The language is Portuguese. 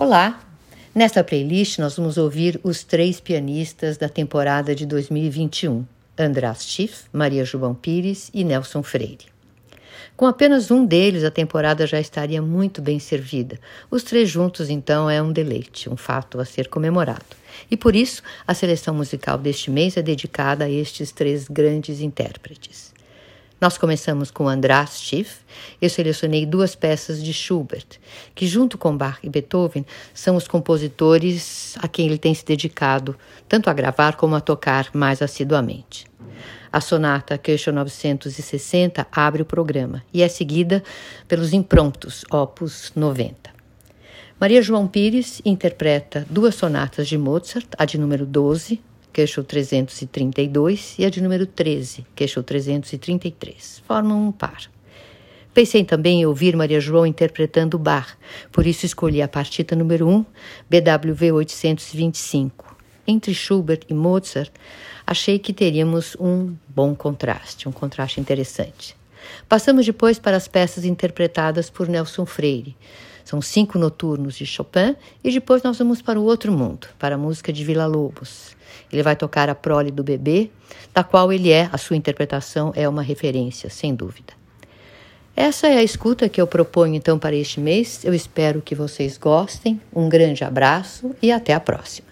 Olá! Nesta playlist nós vamos ouvir os três pianistas da temporada de 2021: András Schiff, Maria João Pires e Nelson Freire. Com apenas um deles, a temporada já estaria muito bem servida. Os três juntos, então, é um deleite, um fato a ser comemorado. E por isso, a seleção musical deste mês é dedicada a estes três grandes intérpretes. Nós começamos com András Schiff. Eu selecionei duas peças de Schubert, que, junto com Bach e Beethoven, são os compositores a quem ele tem se dedicado, tanto a gravar como a tocar mais assiduamente. A sonata Köchel 960 abre o programa e é seguida pelos improntos, opus 90. Maria João Pires interpreta duas sonatas de Mozart, a de número 12, Queixo 332, e a de número 13, Queixo 333. Formam um par. Pensei também em ouvir Maria João interpretando Bach, por isso escolhi a partita número 1, BWV 825. Entre Schubert e Mozart, achei que teríamos um bom contraste, um contraste interessante. Passamos depois para as peças interpretadas por Nelson Freire. São cinco noturnos de Chopin e depois nós vamos para o outro mundo, para a música de Vila Lobos. Ele vai tocar a prole do bebê, da qual ele é, a sua interpretação é uma referência, sem dúvida. Essa é a escuta que eu proponho então para este mês. Eu espero que vocês gostem. Um grande abraço e até a próxima.